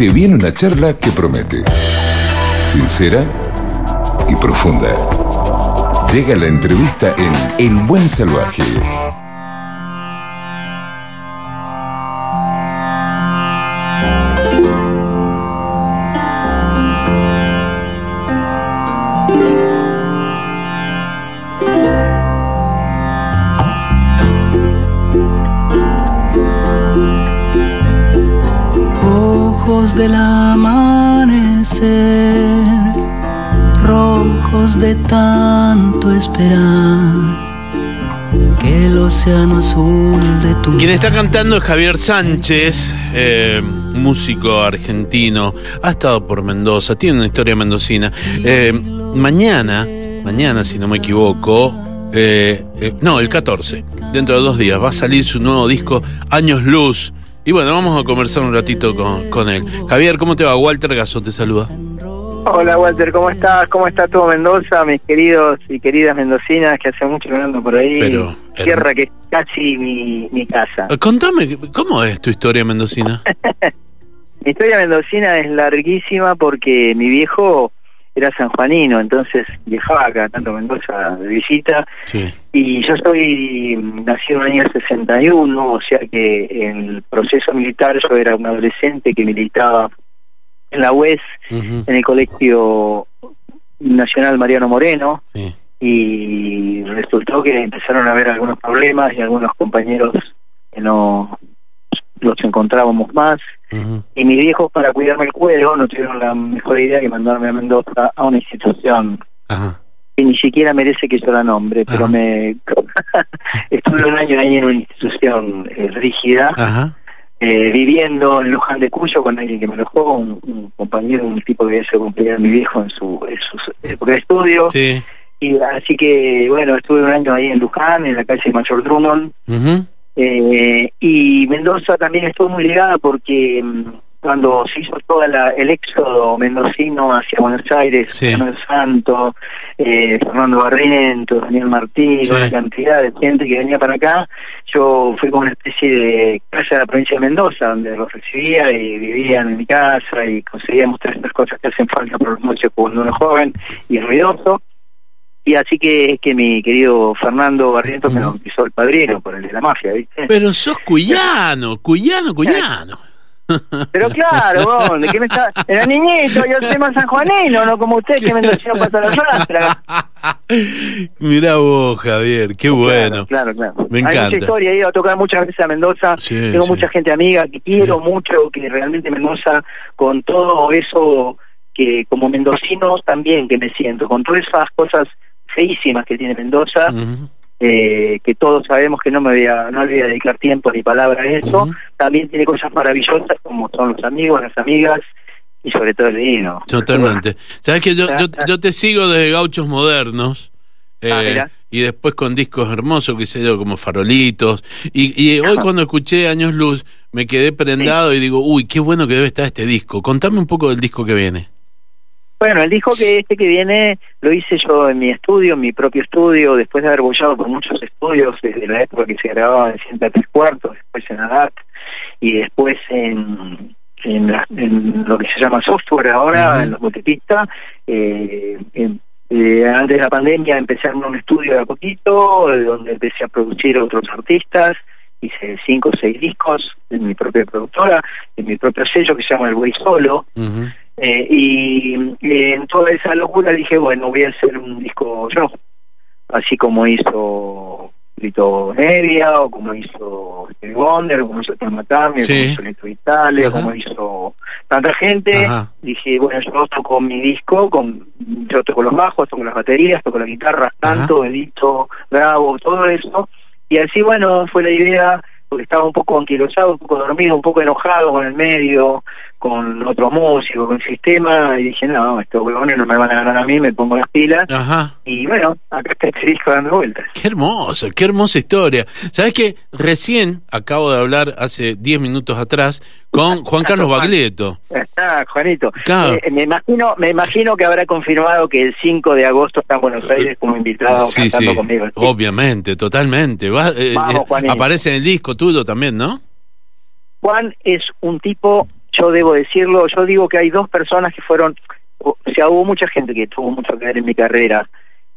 se viene una charla que promete. Sincera y profunda. Llega la entrevista en El Buen Salvaje. Ojos del amanecer, rojos de tanto esperar, que el océano azul de tu Quien está cantando es Javier Sánchez, eh, músico argentino, ha estado por Mendoza, tiene una historia mendocina. Eh, mañana, mañana si no me equivoco, eh, no, el 14, dentro de dos días, va a salir su nuevo disco Años Luz. Y bueno, vamos a conversar un ratito con, con él. Javier, ¿cómo te va? Walter Gaso te saluda. Hola Walter, ¿cómo estás? ¿Cómo está todo Mendoza? Mis queridos y queridas mendocinas que hace mucho que no ando por ahí. Pero, Tierra que es casi mi, mi casa. Eh, Contame, ¿cómo es tu historia mendocina? Mi historia mendocina es larguísima porque mi viejo era sanjuanino, entonces viajaba acá tanto Mendoza de visita Sí. y yo soy nacido en el año 61, o sea que en el proceso militar yo era un adolescente que militaba en la UES, en el Colegio Nacional Mariano Moreno, sí. y resultó que empezaron a haber algunos problemas y algunos compañeros que no los encontrábamos más y mis viejos para cuidarme el cuero no tuvieron la mejor idea que mandarme a Mendoza a una institución Ajá. que ni siquiera merece que yo la nombre pero me estuve un año ahí en una institución eh, rígida Ajá. eh, viviendo en Luján de Cuyo con alguien que me alojó un, un compañero un tipo que había sido compañero de mi viejo en su, en su época de estudio Sí. y así que, bueno, estuve un año ahí en Luján, en la calle Mayor Drummond. Eh, y Mendoza también estuvo muy ligada porque mm, cuando se hizo todo el éxodo mendocino hacia Buenos Aires, Sí. Manuel Santo, eh, Fernando Barrientos, Daniel Martín, Sí. una cantidad de gente que venía para acá, yo fui como una especie de casa de la provincia de Mendoza, donde los recibía y vivían en mi casa y conseguíamos todas estas cosas que hacen falta por las noches cuando uno es joven y ruidoso. Y así que es que mi querido Fernando Barrientos me Ujú. bautizó el padrino por el de la mafia, ¿viste? Pero sos cuyano, cuyano, cuyano. Pero claro, vos, ¿de qué me está...? Era niñito, yo soy más sanjuanino, no como usted que mendocino pasa la rastra. Mirá vos, Javier, qué bueno. Claro, claro, claro. Me Hay encanta. mucha historia, he ido a tocar muchas veces a Mendoza, Sí, tengo sí. mucha gente amiga que quiero Sí. mucho, que realmente Mendoza, con todo eso que como mendocino también que me siento, con todas esas cosas feísimas que tiene Mendoza, eh, que todos sabemos que no me voy a, no le voy a dedicar tiempo ni palabra a eso, también tiene cosas maravillosas como son los amigos, las amigas y sobre todo el vino. Totalmente. Sabes que yo, yo, yo te sigo desde Gauchos Modernos. eh, Ah, mirá. y después con discos hermosos, que sé yo, como Farolitos. Y, y hoy cuando escuché Años Luz, me quedé prendado y digo, uy, qué bueno que debe estar este disco. Contame un poco del disco que viene. Bueno, el disco que este que viene lo hice yo en mi estudio, en mi propio estudio, después de haber bollado por muchos estudios desde la época que se grababa en 103 cuartos, después en ADAT y después en, en, la- en lo que se llama software ahora, en los multipistas. Eh, eh, antes de la pandemia empecé a un estudio de a poquito, donde empecé a producir otros artistas, hice cinco o seis discos en mi propia productora, en mi propio sello que se llama El Güey Solo. Eh, y en toda esa locura dije, bueno, voy a hacer un disco yo, así como hizo Lito Nevia, o como hizo Stevie Wonder, o como hizo o Sí. como hizo Vitale, Ajá. como hizo tanta gente. Ajá. Dije, bueno, yo toco mi disco, con yo toco los bajos, toco las baterías, toco la guitarra, canto, edito, grabo, todo eso. Y así, bueno, fue la idea, porque estaba un poco anquilosado, un poco dormido, un poco enojado con el medio, con otros músicos, con el sistema, y dije, no, estos huevones no me van a ganar a mí, me pongo las pilas. Ajá. Y bueno, acá está este disco dando vueltas. Qué hermoso, qué hermosa historia. ¿Sabes que Recién acabo de hablar, hace 10 minutos atrás, con Juan Carlos Baglietto. Ah, Juanito. Claro. Eh, me imagino me imagino que habrá confirmado que el 5 de agosto está en Buenos Aires como invitado Sí, cantando sí, conmigo. obviamente, totalmente. Va, eh, Vamos, eh, Juanito. aparece en el disco tuyo también, ¿no? Juan es un tipo yo debo decirlo, yo digo que hay dos personas que fueron, o sea, hubo mucha gente que tuvo mucho que ver en mi carrera,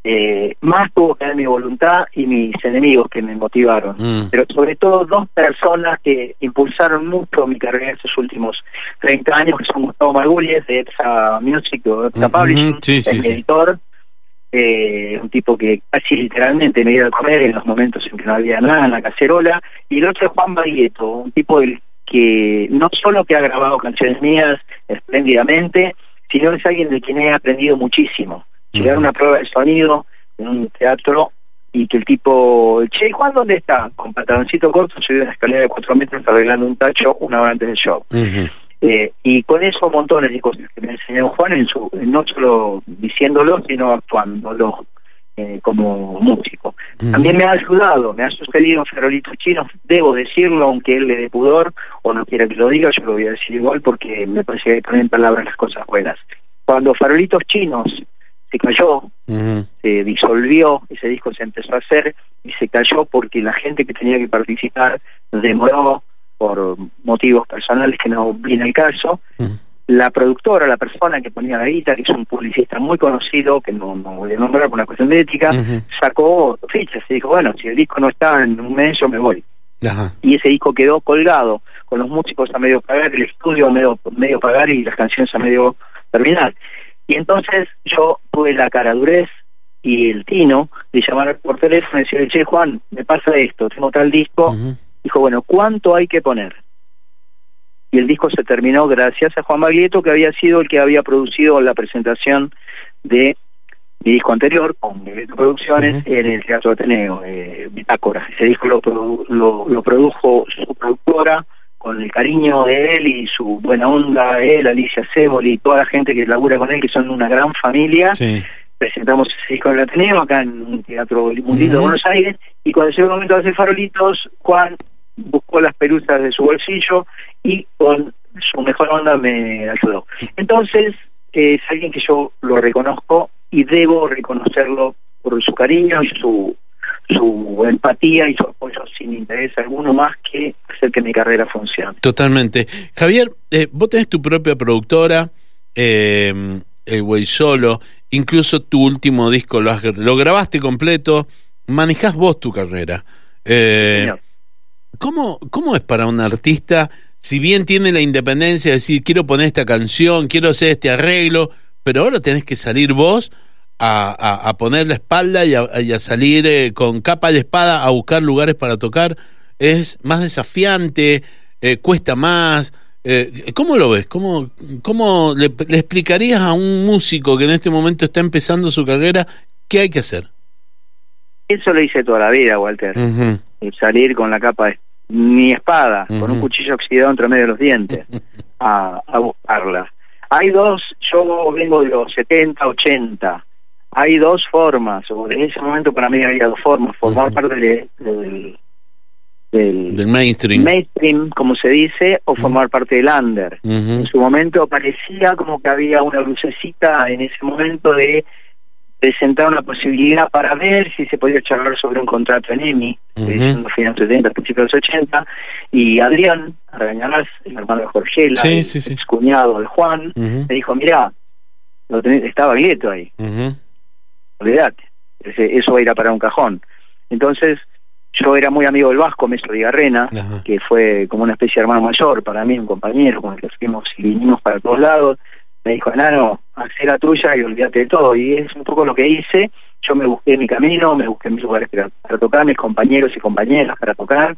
eh, más tuvo que ver mi voluntad y mis enemigos que me motivaron, Mm. pero sobre todo dos personas que impulsaron mucho mi carrera en estos últimos 30 años, que son Gustavo Margulles de EPSA Music o EPSA Ujú, Publishing, sí, es sí, mi sí. editor, eh, un tipo que casi literalmente me dio a comer en los momentos en que no había nada en la cacerola, y el otro es Juan Baglietto, un tipo del que no solo que ha grabado canciones mías espléndidamente, sino es alguien de quien he aprendido muchísimo. Llegar a una prueba de sonido en un teatro y que el tipo, che, Juan, ¿dónde está? Con pantaloncito corto, subí una escalera de cuatro metros arreglando un tacho una hora antes del show. Eh, y con eso montones de cosas que me enseñó Juan, en su, no solo diciéndolo, sino actuándolo eh, como músico. Ujú. También me ha ayudado, me ha sugerido farolitos chinos, debo decirlo, aunque él le dé pudor o no quiera que lo diga, yo lo voy a decir igual porque me parece que hay que poner en palabras las cosas buenas. Cuando farolitos chinos se cayó, se disolvió, ese disco se empezó a hacer y se cayó porque la gente que tenía que participar demoró por motivos personales que no viene el caso. Ujú. La productora, la persona que ponía la guita, que es un publicista muy conocido, que no, no voy a nombrar por una cuestión de ética, sacó fichas y dijo, bueno, si el disco no está en un mes, yo me voy. Ajá. Y ese disco quedó colgado, con los músicos a medio pagar, el estudio a medio, medio pagar y las canciones a medio terminar. Y entonces yo tuve la caradurez y el tino de llamar por teléfono y decirle, che, Juan, me pasa esto, tengo tal disco. Dijo, bueno, ¿cuánto hay que poner? Y el disco se terminó gracias a Juan Baglietto, que había sido el que había producido la presentación de mi disco anterior, con Producciones, en el Teatro Ateneo, eh, Bitácora. Ese disco lo, produ- lo, lo produjo su productora, con el cariño de él y su buena onda, él, Alicia Ceboli y toda la gente que labura con él, que son una gran familia Sí. presentamos ese disco en el Ateneo, acá en un teatro mundito de Ujú. Buenos Aires, y cuando llegó el momento de hacer farolitos, Juan buscó las pelusas de su bolsillo y con su mejor onda me ayudó. Entonces, eh, es alguien que yo lo reconozco y debo reconocerlo por su cariño y su su empatía y su apoyo sin interés alguno más que hacer que mi carrera funcione. Totalmente. Javier, eh, vos tenés tu propia productora, eh, El Güey Solo, incluso tu último disco lo, has- lo grabaste completo, manejás vos tu carrera. Eh, Señor. ¿Cómo, ¿Cómo es para un artista, si bien tiene la independencia de decir, quiero poner esta canción, quiero hacer este arreglo, pero ahora tenés que salir vos a, a- poner la espalda y a, salir eh, con capa de espada a buscar lugares para tocar? ¿Es más desafiante? Eh, ¿Cuesta más? Eh, ¿Cómo lo ves? ¿Cómo, cómo le explicarías a un músico que en este momento está empezando su carrera qué hay que hacer? Eso lo hice toda la vida, Walter. Salir con la capa de mi espada, con un cuchillo oxidado entre medio de los dientes, a, a buscarla. Hay dos, yo vengo de los 70, 80, hay dos formas, o en ese momento para mí había dos formas, formar parte de- del, del Del mainstream. mainstream, como se dice, o formar parte del under. En su momento parecía como que había una lucecita en ese momento de presentar una posibilidad para ver si se podía charlar sobre un contrato en EMI, en los finales de los 70, principios de los 80, y Adrián Argañarás, el hermano de Jorgela, Sí, el sí, sí. cuñado de Juan, me dijo, mirá, lo tenés- estaba Glieto ahí, Ujú. olvídate, ese- eso va a ir a parar un cajón. Entonces, yo era muy amigo del Vasco, Meso de Garrena, Ajá. que fue como una especie de hermano mayor para mí, un compañero con el que fuimos y vinimos para todos lados. Me dijo, enano, haz la tuya y olvídate de todo. Y es un poco lo que hice. Yo me busqué mi camino, me busqué mis lugares para, para tocar, mis compañeros y compañeras para tocar.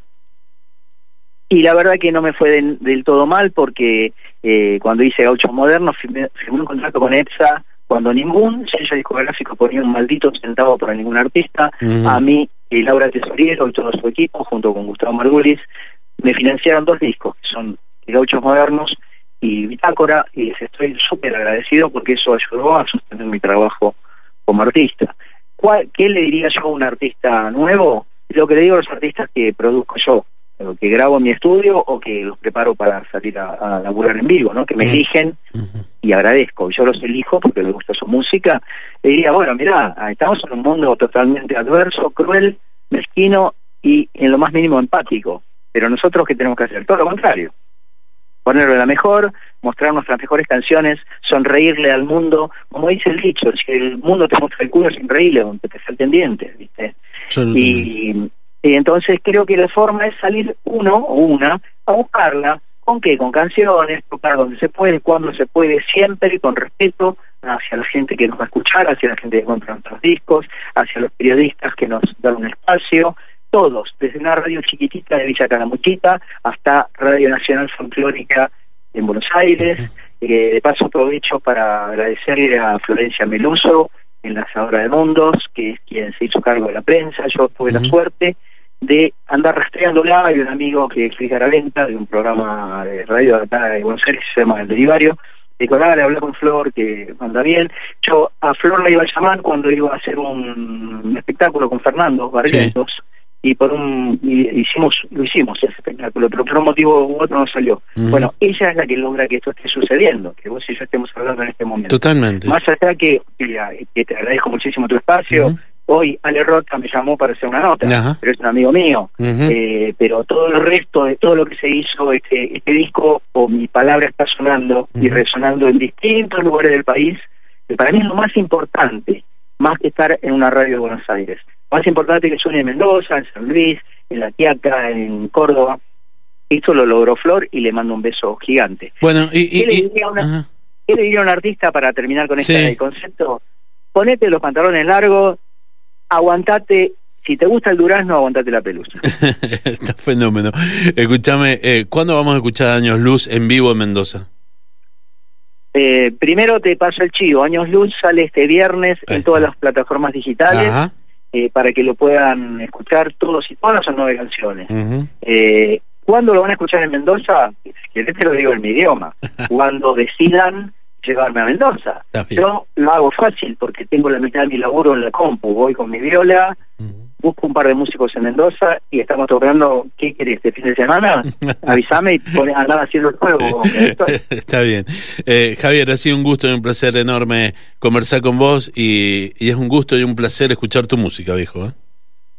Y la verdad que no me fue del, del todo mal porque eh, cuando hice Gauchos Modernos firmé, firmé un contrato con EPSA cuando ningún sello discográfico ponía un maldito centavo para ningún artista. A mí, y Laura Tesoriero y todo su equipo, junto con Gustavo Margulis, me financiaron dos discos, que son Gauchos Modernos y Bitácora, y les estoy súper agradecido porque eso ayudó a sostener mi trabajo como artista. ¿Cuál, ¿Qué le diría yo a un artista nuevo? Lo que le digo a los artistas que produzco yo, que grabo en mi estudio o que los preparo para salir a, a laburar en vivo, ¿no? Que me eligen Ujú. y agradezco. Yo los elijo porque les gusta su música. Le diría, bueno, mirá, estamos en un mundo totalmente adverso, cruel, mezquino y en lo más mínimo empático. Pero nosotros, ¿qué tenemos que hacer? Todo lo contrario. Ponerlo la mejor, mostrar nuestras mejores canciones, sonreírle al mundo, como dice el dicho, si el mundo te muestra el culo, sonreírle, aunque te falten dientes, ¿viste? Y, y entonces creo que la forma es salir uno o una a buscarla, ¿con qué? Con canciones, tocar donde se puede, cuando se puede, siempre con respeto hacia la gente que nos va a escuchar, hacia la gente que compra nuestros discos, hacia los periodistas que nos dan un espacio, todos, desde una radio chiquitita de Villa Calamuchita hasta Radio Nacional Folclórica en Buenos Aires. Eh, de paso aprovecho para agradecerle a Florencia Meluso, enlazadora de mundos, que es quien se hizo cargo de la prensa. Yo tuve la suerte de andar rastreándola. Hay un amigo que es Luis Garaventa, de un programa de radio de acá de Buenos Aires, se llama El Derivario, dijo, le hablé con Flor, que anda bien. Yo a Flor la iba a llamar cuando iba a hacer un espectáculo con Fernando Barrientos, y por un hicimos lo hicimos ese espectáculo pero por un motivo u otro no salió. Bueno ella es la que logra que esto esté sucediendo que vos y yo estemos hablando en este momento. Totalmente. Más allá que, que, te agradezco muchísimo tu espacio hoy Ale Rota me llamó para hacer una nota pero es un amigo mío eh, pero todo el resto de todo lo que se hizo este este disco o mi palabra está sonando y resonando en distintos lugares del país que para mí es lo más importante más que estar en una radio de Buenos Aires más importante que suene en Mendoza, en San Luis, en La Quiaca, en Córdoba. Esto lo logró Flor y le mando un beso gigante. Bueno, y, ¿Qué, le diría, una, a un artista para terminar con este concepto? Ponete los pantalones largos, aguantate si te gusta el durazno, aguantate la pelusa. Está fenómeno. Escúchame, eh, ¿cuándo vamos a escuchar Años Luz en vivo en Mendoza? Eh, primero te paso el chivo. Años Luz sale este viernes en todas las plataformas digitales. Ajá. Eh, para que lo puedan escuchar todos y todas son nueve canciones. eh, ¿Cuándo lo van a escuchar en Mendoza? Querés te lo digo en mi idioma. Cuando decidan llevarme a Mendoza. Yo lo hago fácil porque tengo la mitad de mi laburo en la compu. Voy con mi viola, busco un par de músicos en Mendoza y estamos tocando, ¿qué querés, este fin de semana? Avísame y andar haciendo el juego. Está bien. Eh, Javier, ha sido un gusto y un placer enorme conversar con vos y, es un gusto y un placer escuchar tu música, viejo. ¿eh?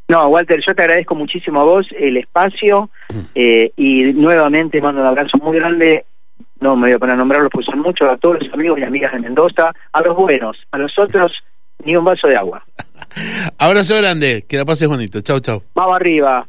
No, Walter, yo te agradezco muchísimo a vos el espacio mm. eh, y nuevamente mando un abrazo muy grande no me voy a poner a nombrarlos porque son muchos, a todos los amigos y amigas de Mendoza, a los buenos, a los otros ni un vaso de agua. Abrazo grande, que la pases bonito. Chau, chau. Vamos arriba.